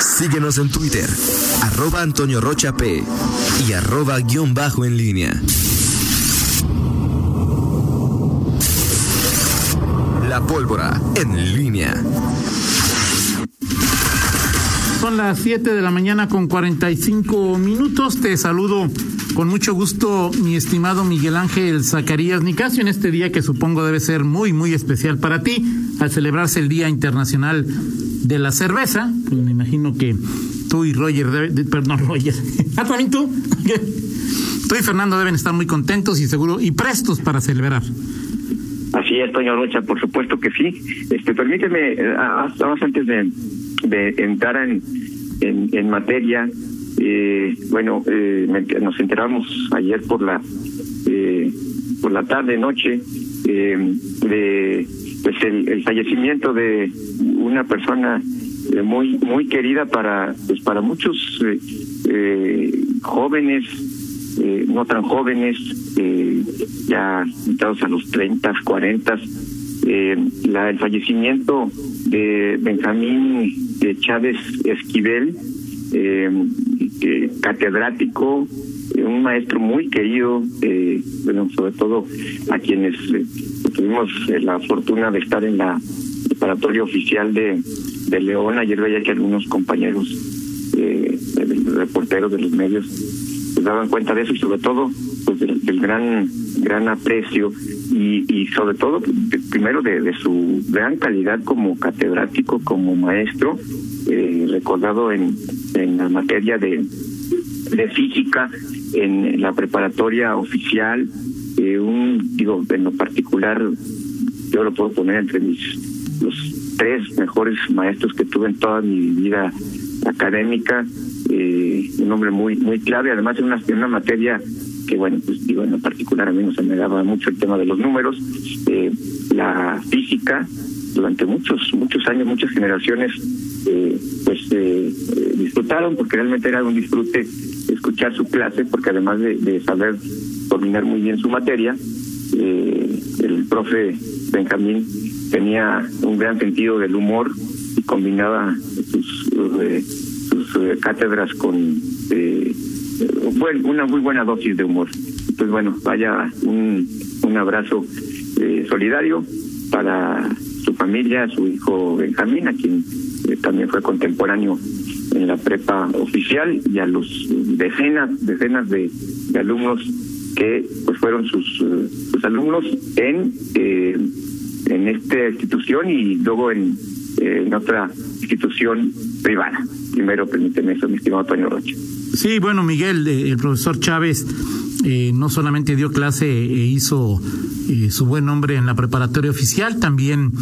Síguenos en Twitter, arroba Antonio Rocha y arroba guion bajo en línea. La pólvora en línea. Son las 7 de la mañana con 45 minutos. Te saludo con mucho gusto, mi estimado Miguel Ángel Zacarías Nicasio, en este día que supongo debe ser muy, muy especial para ti, al celebrarse el Día Internacional de la Cerveza. Pues me imagino que tú y Roger, debe, perdón, Roger, ah, también tú. tú y Fernando deben estar muy contentos y seguro y prestos para celebrar. Así es, Toño Rocha, por supuesto que sí. Este, permíteme, eh, antes de, entrar en, en, en materia, eh, bueno, eh, nos enteramos ayer por la eh, por la tarde noche eh, de pues el, el, fallecimiento de una persona eh, muy muy querida para pues para muchos jóvenes no tan jóvenes ya entrados a los 30, 40 la, el fallecimiento de Benjamín Chávez Esquivel eh, eh, catedrático, eh, un maestro muy querido, eh, bueno, sobre todo a quienes eh, tuvimos la fortuna de estar en la preparatoria oficial de, de León. Ayer veía que algunos compañeros eh, reporteros de los medios se daban cuenta de eso y sobre todo pues del, gran gran aprecio y, y sobre todo primero de, de su gran calidad como catedrático, como maestro, eh, recordado en, en la materia de, de física, en la preparatoria oficial, eh, un, digo, en lo particular, yo lo puedo poner entre mis los tres mejores maestros que tuve en toda mi vida académica, eh, un hombre muy muy clave, además en una, en una materia que bueno, pues digo, en lo particular a mí no se me daba mucho el tema de los números, eh, la física, durante muchos, muchos años, muchas generaciones, eh, pues eh, disfrutaron porque realmente era un disfrute escuchar su clase, porque además de, de saber dominar muy bien su materia, eh, el profe Benjamín tenía un gran sentido del humor y combinaba sus, eh, sus eh, cátedras con eh, una muy buena dosis de humor. Entonces, bueno, vaya un, un abrazo eh, solidario para su familia, su hijo Benjamín, a quien también fue contemporáneo en la prepa oficial, y a los decenas, decenas de, de alumnos que pues fueron sus, uh, sus alumnos en eh, en esta institución y luego en, eh, en otra institución privada. Primero, permíteme eso, mi estimado Toño Rocha. Sí, bueno, Miguel, el profesor Chávez eh, no solamente dio clase e hizo eh, su buen nombre en la preparatoria oficial, también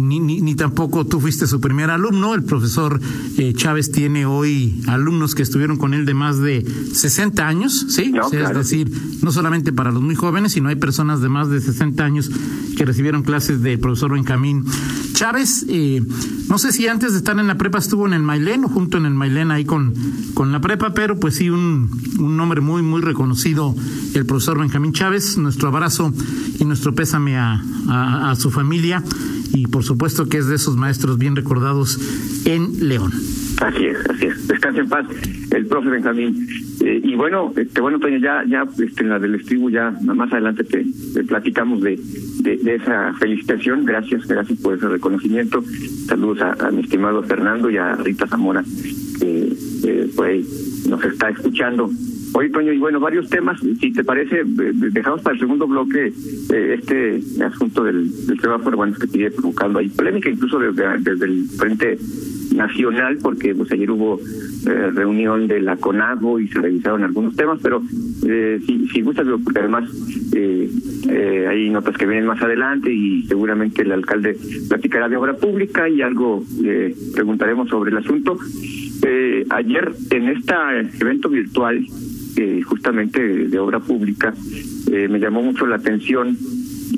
ni, ni, ni, tampoco tú fuiste su primer alumno. El profesor eh, Chávez tiene hoy alumnos que estuvieron con él de más de 60 años, ¿sí? No, o sea, claro. Es decir, no solamente para los muy jóvenes, sino hay personas de más de 60 años que recibieron clases del profesor Benjamín Chávez. Eh, no sé si antes de estar en la prepa estuvo en el Mailén o junto en el Mailén ahí con, con la prepa, pero pues sí, un, un nombre muy, muy reconocido, el profesor Benjamín Chávez. Nuestro abrazo y nuestro pésame a, su familia y por supuesto que es de esos maestros bien recordados en León. Así es, así es. Descanse en paz el profe Benjamín. Eh, y bueno, este, bueno, Toño, ya, ya este, en la del estribo ya más adelante te, platicamos de, esa felicitación. Gracias, gracias por ese reconocimiento. Saludos a, mi estimado Fernando y a Rita Zamora, que eh, pues, nos está escuchando. Oye, Toño, y bueno, varios temas. Si te parece, dejamos para el segundo bloque eh, este asunto del, del semáforo, bueno, que sigue provocando ahí polémica, incluso desde, el Frente Nacional, porque pues ayer hubo eh, reunión de la CONAGO y se revisaron algunos temas, pero eh, si, si gustas, porque además eh, hay notas que vienen más adelante y seguramente el alcalde platicará de obra pública y algo preguntaremos sobre el asunto. Ayer en este evento virtual, eh, justamente de, obra pública, eh, me llamó mucho la atención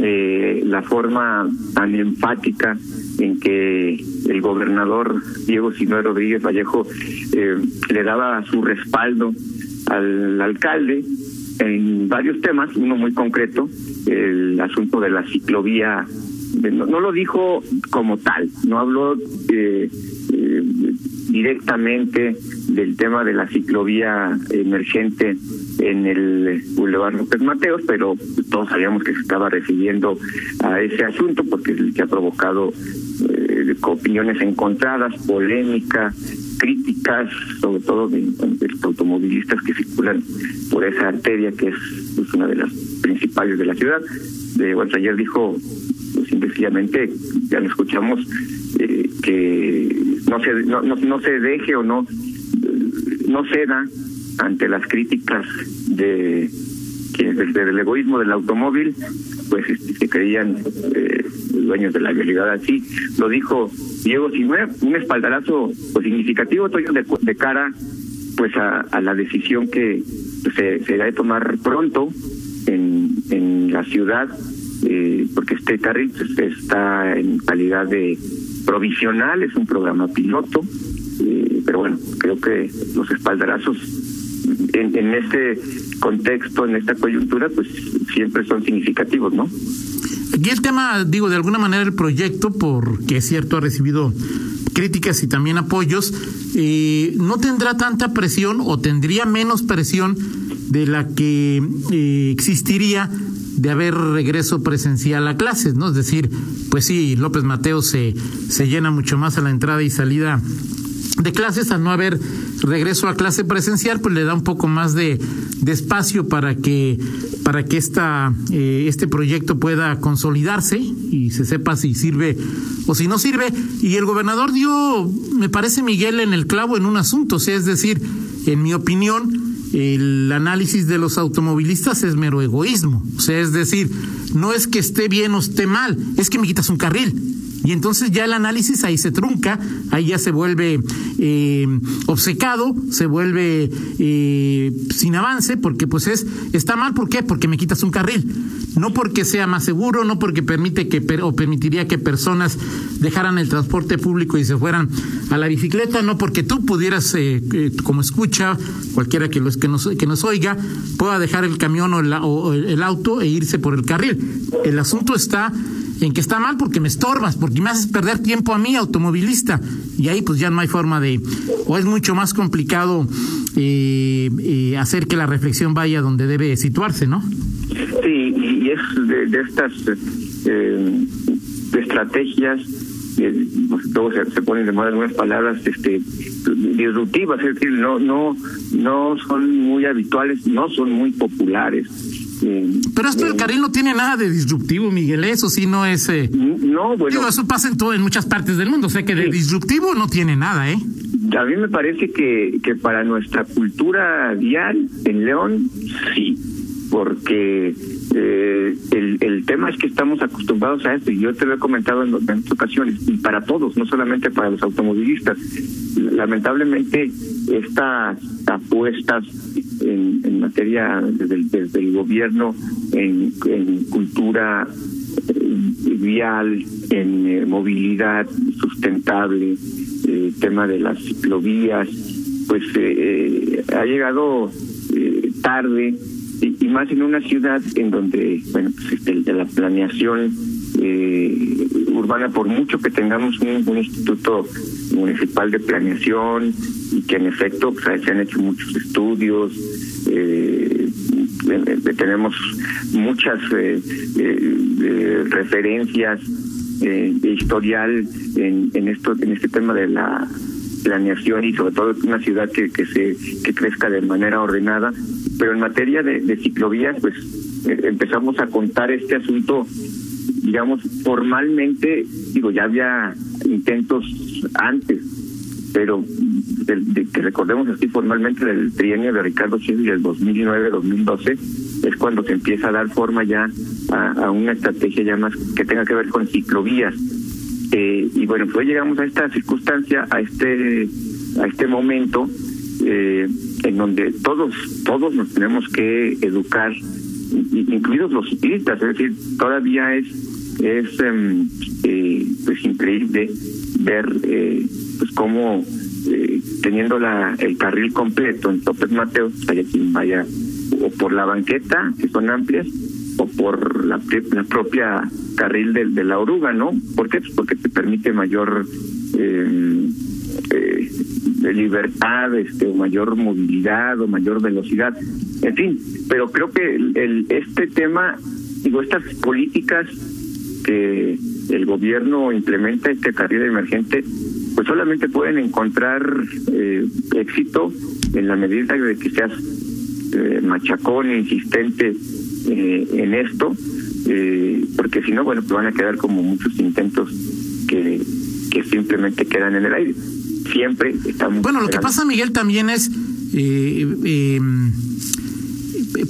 eh, la forma tan enfática en que el gobernador Diego Sinue Rodríguez Vallejo eh, le daba su respaldo al alcalde en varios temas, uno muy concreto, el asunto de la ciclovía, no, no, lo dijo como tal, no habló directamente del tema de la ciclovía emergente en el Boulevard López Mateos, pero todos sabíamos que se estaba refiriendo a ese asunto porque es el que ha provocado eh, opiniones encontradas, polémica, críticas, sobre todo de, los automovilistas que circulan por esa arteria que es pues, una de las principales de la ciudad. De, bueno, ayer dijo pues, sencillamente, ya lo escuchamos, eh, que no se, no, no, se deje o no, no ceda ante las críticas de que desde el egoísmo del automóvil, pues este, se creían eh, dueños de la realidad así. Lo dijo Diego Sinué, un espaldarazo pues, significativo de, de cara pues a, a la decisión que pues, se, se de tomar pronto en, en la ciudad, eh, porque este carril pues, está en calidad de provisional, es un programa piloto, eh, pero bueno, creo que los espaldarazos en, en este contexto, en esta coyuntura, pues siempre son significativos, ¿no? Aquí el tema, digo, de alguna manera el proyecto, porque es cierto, ha recibido críticas y también apoyos, eh, no tendrá tanta presión o tendría menos presión de la que eh, existiría de haber regreso presencial a clases, ¿no? Es decir, pues sí, López Mateo se, se llena mucho más a la entrada y salida de clases, al no haber regreso a clase presencial, pues le da un poco más de, de espacio para que, para que esta, eh, este proyecto pueda consolidarse y se sepa si sirve o si no sirve. Y el gobernador dio, me parece, Miguel, en el clavo en un asunto, o sea, es decir, en mi opinión, el análisis de los automovilistas es mero egoísmo. O sea, es decir, no es que esté bien o esté mal, es que me quitas un carril. Y entonces ya el análisis ahí se trunca, ahí ya se vuelve eh, obcecado, se vuelve eh, sin avance, porque pues es, está mal, ¿por qué? Porque me quitas un carril. No porque sea más seguro, no porque permite que, o permitiría que personas dejaran el transporte público y se fueran a la bicicleta, no porque tú pudieras, eh, como escucha, cualquiera que, los, que, nos, que nos oiga, pueda dejar el camión o, o el auto e irse por el carril. El asunto está en que está mal porque me estorbas, porque me haces perder tiempo a mí, automovilista. Y ahí pues ya no hay forma de, o es mucho más complicado eh, eh, hacer que la reflexión vaya donde debe situarse, ¿no? Sí, y es de, estas eh, estrategias, pues, todos se, ponen de moda algunas palabras este disruptivas, es decir, no, no, no son muy habituales, no son muy populares pero esto del carril no tiene nada de disruptivo, Miguel. Eso sí no es. Eh, no, bueno. eso pasa en, todo, en muchas partes del mundo. O sea que de disruptivo no tiene nada, ¿eh? A mí me parece que, que para nuestra cultura vial en León, sí. Porque eh, el, el tema es que estamos acostumbrados a esto, y yo te lo he comentado en, en ocasiones, y para todos, no solamente para los automovilistas. Lamentablemente, estas apuestas en, en materia desde el, gobierno, en, cultura eh, vial, en eh, movilidad sustentable, el tema de las ciclovías, pues ha llegado tarde y, más en una ciudad en donde, bueno, pues este, de la planeación eh, urbana, por mucho que tengamos un, instituto municipal de planeación y que en efecto pues, se han hecho muchos estudios, eh, tenemos muchas eh, eh referencias de historial en, en esto en este tema de la planeación y sobre todo una ciudad que, que se que crezca de manera ordenada. Pero en materia de, de ciclovías pues eh, empezamos a contar este asunto digamos formalmente digo ya había intentos antes pero de, que recordemos así formalmente del trienio de Ricardo Chile del 2009-2012 es cuando se empieza a dar forma ya a, a, una estrategia ya más que tenga que ver con ciclovías. Eh, y bueno, pues llegamos a esta circunstancia, a este, a este momento eh, en donde todos, todos nos tenemos que educar, incluidos los ciclistas, es decir, todavía es, es em, eh, pues increíble ver eh, pues cómo eh, teniendo la, el carril completo en López Mateo, haya quien vaya o por la banqueta, que son amplias, o por la, la propia carril de, de, la oruga, ¿no? ¿Por qué? Pues porque te permite mayor eh, eh, libertad, este, o mayor movilidad o mayor velocidad, en fin, pero creo que el, este tema, digo, estas políticas que el gobierno implementa este carril emergente, pues solamente pueden encontrar eh, éxito en la medida de que seas eh, machacón, insistente eh, en esto, eh, porque si no, bueno, pues van a quedar como muchos intentos que, que simplemente quedan en el aire. Siempre estamos. Bueno, lo que pasa, Miguel, también es, eh, eh,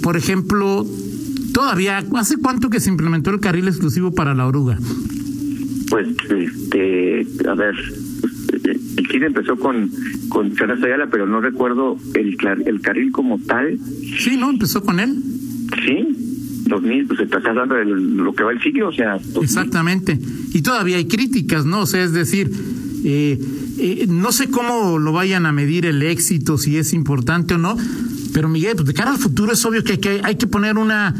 por ejemplo, todavía, ¿hace cuánto que se implementó el carril exclusivo para la oruga? Pues, este, a ver, el CID empezó con con Teresa Ayala, pero no recuerdo el, el carril como tal. Sí, ¿no? Empezó con él. Sí, 2000, pues estás hablando de lo que va el siglo, o sea. 2000. Exactamente. Y todavía hay críticas, ¿no? O sea, es decir, eh, eh, no sé cómo lo vayan a medir el éxito, si es importante o no, pero Miguel, pues de cara al futuro es obvio que hay que, hay que poner una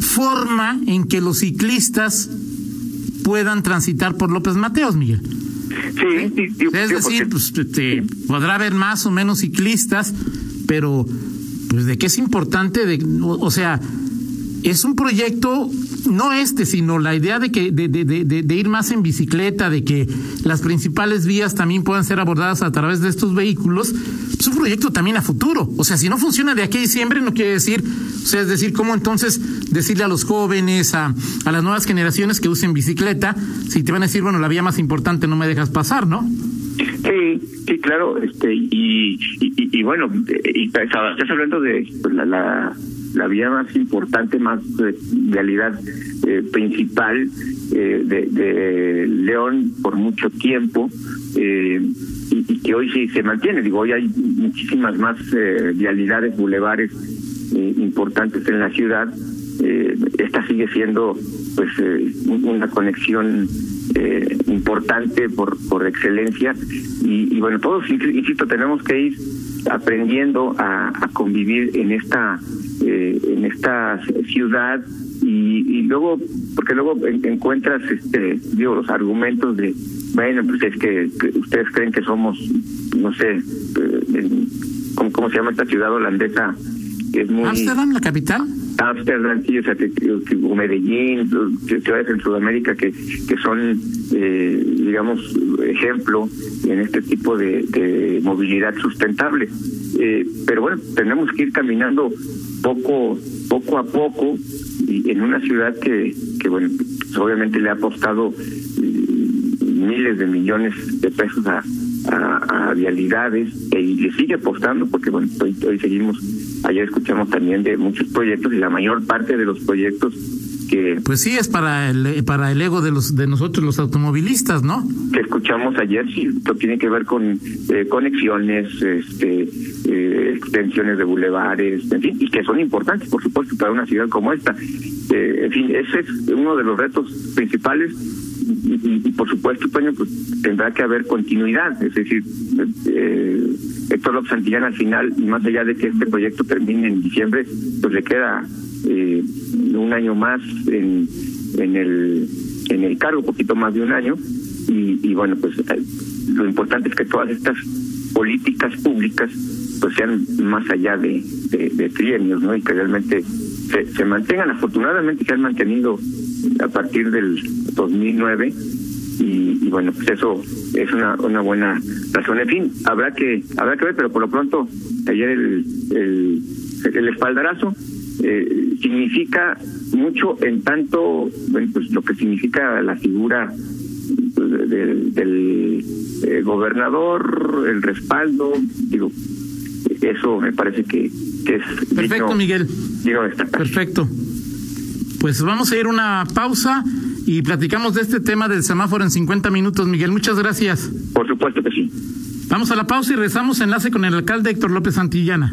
forma en que los ciclistas puedan transitar por López Mateos, Miguel. Sí, sí, sí, es decir, pues podrá haber más o menos ciclistas, pero pues de qué es importante, de, o, o sea, es un proyecto, no este, sino la idea de que de, de, de, de- ir más en bicicleta, de que las principales vías también puedan ser abordadas a través de estos vehículos, es un proyecto también a futuro. O sea, si no funciona de aquí a diciembre, no quiere decir, o sea, es decir, cómo entonces decirle a los jóvenes, a, a las nuevas generaciones que usen bicicleta, si te van a decir, bueno, la vía más importante no me dejas pasar, ¿no? Sí, sí, claro, este y y, y, bueno, estás hablando de pues, la, la vía más importante, más eh, realidad eh, principal eh, de, de León por mucho tiempo eh, y, que hoy sí se mantiene. Digo, hoy hay muchísimas más vialidades, bulevares eh, importantes en la ciudad. Eh, esta sigue siendo pues eh, una conexión eh, importante por por excelencia. Y, y bueno todos insisto tenemos que ir aprendiendo a, convivir en esta eh, en esta ciudad. Y, y luego porque luego en- encuentras este digo los argumentos de bueno pues es que, ustedes creen que somos no sé eh, ¿cómo, se llama esta ciudad holandesa es muy Ámsterdam, la capital. Ámsterdam, Medellín, ci- ciudades en Sudamérica que, que son, eh, digamos, ejemplo en este tipo de, movilidad sustentable. Eh, pero bueno, tenemos que ir caminando poco, poco a poco y en una ciudad que, que bueno, obviamente le ha apostado eh, miles de millones de pesos a, a, a vialidades e- y le sigue apostando porque bueno hoy, hoy seguimos ayer escuchamos también de muchos proyectos y la mayor parte de los proyectos que, Pues sí, es para el, para el ego de los de nosotros los automovilistas, ¿no? que escuchamos ayer sí esto tiene que ver con eh, conexiones este eh, extensiones de bulevares en fin y que son importantes por supuesto para una ciudad como esta Eh, en fin ese es uno de los retos principales y, y- y, por supuesto Toño pues tendrá que haber continuidad es decir eh, Héctor López Santillán al final más allá de que este proyecto termine en diciembre pues le queda eh, un año más en, en el en el cargo poquito más de un año. Y, y bueno pues eh, lo importante es que todas estas políticas públicas pues sean más allá de, de, trienios no y que realmente se, se mantengan. Afortunadamente se han mantenido a partir del 2009 y, y bueno pues eso es una una buena razón. En fin habrá que habrá que ver pero por lo pronto ayer el el, el espaldarazo eh, significa mucho en tanto pues lo que significa la figura pues, de- de- del eh, gobernador el respaldo digo eso me parece que, que es Perfecto, digno- Miguel. destacar. Perfecto. Pues vamos a ir a una pausa y platicamos de este tema del semáforo en 50 minutos, Miguel. Muchas gracias. por supuesto que sí Vamos a la pausa y rezamos enlace con el alcalde Héctor López Santillana.